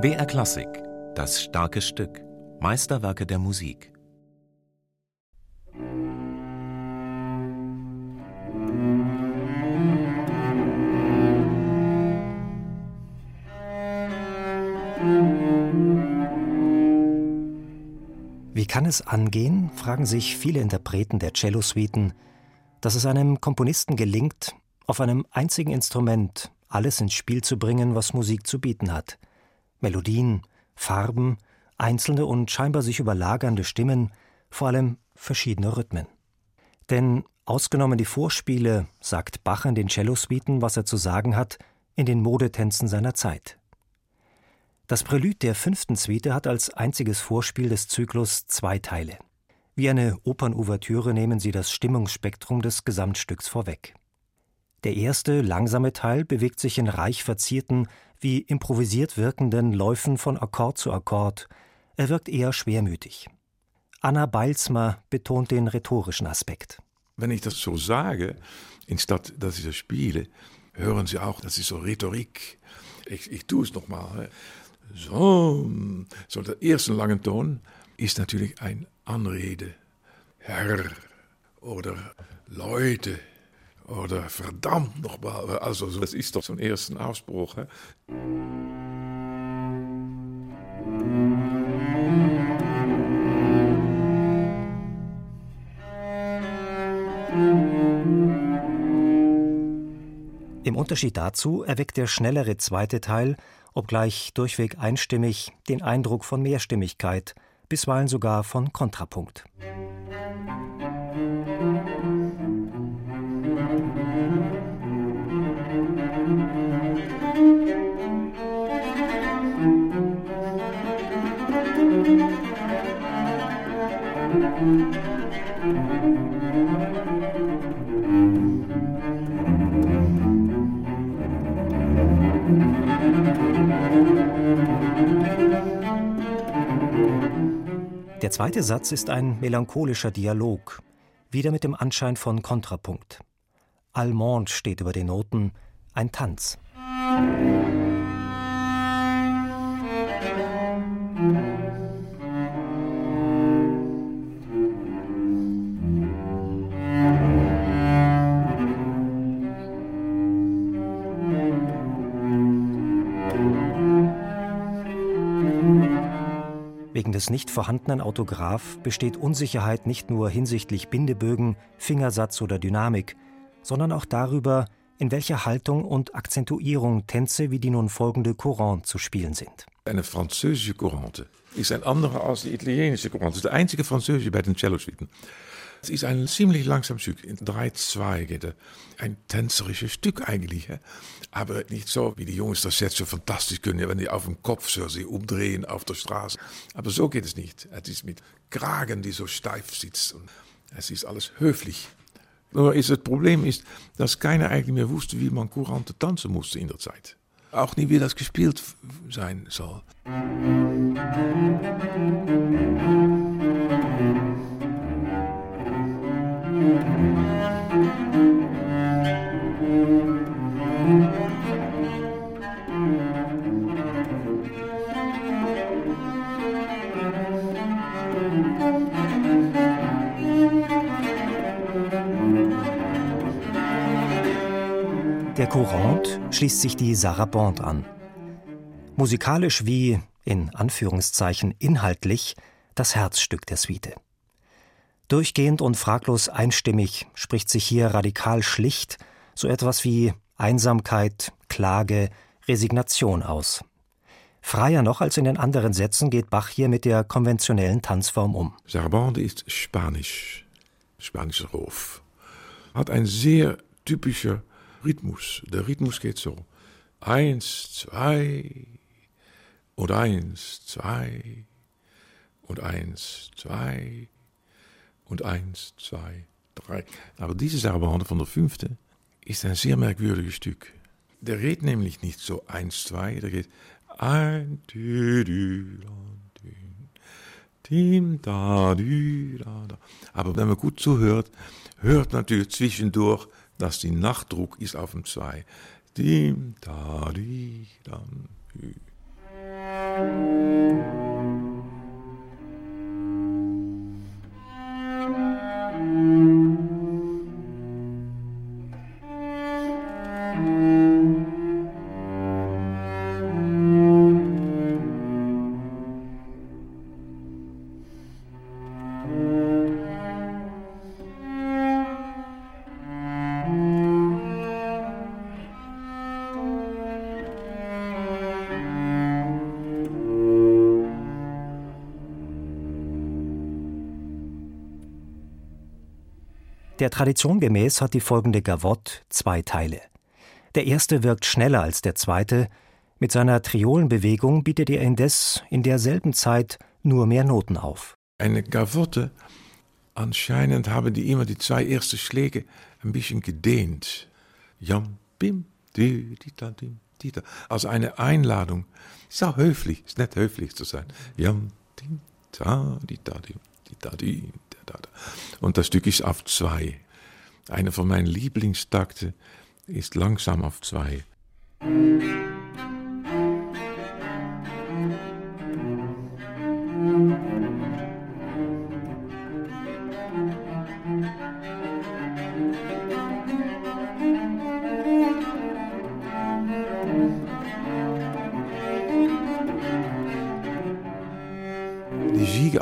BR Klassik, das starke Stück, Meisterwerke der Musik. Wie kann es angehen, fragen sich viele Interpreten der Cellosuiten, dass es einem Komponisten gelingt, auf einem einzigen Instrument alles ins Spiel zu bringen, was Musik zu bieten hat – Melodien, Farben, einzelne und scheinbar sich überlagernde Stimmen, vor allem verschiedene Rhythmen. Denn ausgenommen die Vorspiele sagt Bach in den Cellosuiten, was er zu sagen hat, in den Modetänzen seiner Zeit. Das Prälude der fünften Suite hat als einziges Vorspiel des Zyklus zwei Teile. Wie eine Opernouvertüre nehmen sie das Stimmungsspektrum des Gesamtstücks vorweg. Der erste, langsame Teil bewegt sich in reich verzierten, wie improvisiert wirkenden Läufen von Akkord zu Akkord. Er wirkt eher schwermütig. Anna Beilsmer betont den rhetorischen Aspekt. Wenn ich das so sage, anstatt dass ich das spiele, hören Sie auch, das ist so Rhetorik. Ich, ich tue es nochmal. So, so der erste lange Ton ist natürlich ein Anrede. Herr oder Leute oder verdammt nochmal. Also, das ist doch so ein ersten Ausspruch. Hè? Im Unterschied dazu erweckt der schnellere zweite Teil, obgleich durchweg einstimmig, den Eindruck von Mehrstimmigkeit, bisweilen sogar von Kontrapunkt. Der zweite Satz ist ein melancholischer Dialog, wieder mit dem Anschein von Kontrapunkt. Allemande steht über den Noten, ein Tanz. Wegen des nicht vorhandenen Autograph besteht Unsicherheit nicht nur hinsichtlich Bindebögen, Fingersatz oder Dynamik, sondern auch darüber, in welcher Haltung und Akzentuierung Tänze wie die nun folgende Courante zu spielen sind. Eine französische Courante ist ein anderer als die italienische Courante. Das ist der einzige französische bei den Cello-Suiten. Es ist ein ziemlich langsam Stück, in drei Zweige. Ein tänzerisches Stück eigentlich. Aber nicht so, wie die Jungs das jetzt so fantastisch können, wenn die auf dem Kopf so sich umdrehen auf der Straße. Aber so geht es nicht. Es ist mit Kragen, die so steif sitzt. Und es ist alles höflich. Nur ist das Problem ist, dass keiner eigentlich mehr wusste, wie man Courante tanzen musste in der Zeit. Auch nie, wie das gespielt sein soll. Der Courante schließt sich die Sarabande an. Musikalisch wie, in Anführungszeichen, inhaltlich das Herzstück der Suite. Durchgehend und fraglos einstimmig spricht sich hier radikal schlicht so etwas wie Einsamkeit, Klage, Resignation aus. Freier noch als in den anderen Sätzen geht Bach hier mit der konventionellen Tanzform um. Sarabande ist Spanisch, spanischer Ruf. Hat ein sehr typischer Rhythmus. Der Rhythmus geht so. Eins, zwei und eins, zwei und eins, zwei und eins, zwei, drei. Aber diese Sarabande von der fünfte ist ein sehr merkwürdiges Stück. Der geht nämlich nicht so eins, zwei, der geht ein, dü, dü, dü, da, dü, da, da. Aber wenn man gut zuhört, hört natürlich zwischendurch dass die Nachdruck ist auf dem 2. Dim, da, di, dam, hü. Der Tradition gemäß hat die folgende Gavotte zwei Teile. Der erste wirkt schneller als der zweite, mit seiner Triolenbewegung bietet er indes in derselben Zeit nur mehr Noten auf. Eine Gavotte, anscheinend haben die immer die zwei ersten Schläge ein bisschen gedehnt. Jam, bim, di, di, da, dim, di, da. Also eine Einladung. Ist auch höflich, ist nicht höflich zu sein. Jam, dim, da, di, da, dim, di, da, di, und das Stück ist auf zwei. Eine von meinen Lieblingstakte ist langsam auf zwei.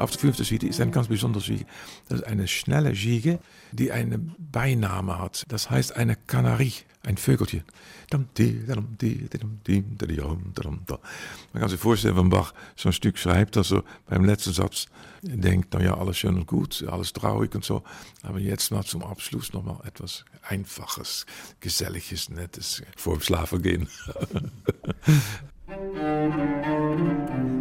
Auf der fünften Suite ist ein ganz besonderes Siege. Das ist eine schnelle Siege, die eine Beiname hat. Das heißt eine Kanarie, ein Vögelchen. Man kann sich vorstellen, wenn Bach so ein Stück schreibt, dass er beim letzten Satz denkt, naja, alles schön und gut, alles traurig und so. Aber jetzt mal zum Abschluss nochmal etwas Einfaches, Geselliges, Nettes vor dem Schlafen gehen.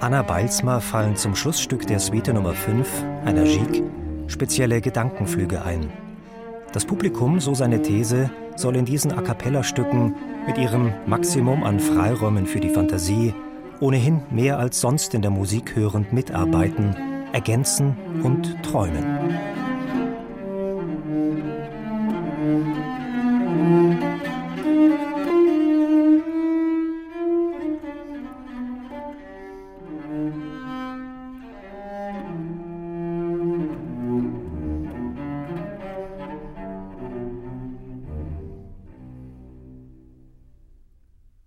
Anna Beilsma fallen zum Schlussstück der Suite Nummer 5, einer Gigue, spezielle Gedankenflüge ein. Das Publikum, so seine These, soll in diesen A cappella-Stücken mit ihrem Maximum an Freiräumen für die Fantasie ohnehin mehr als sonst in der Musik hörend mitarbeiten, ergänzen und träumen.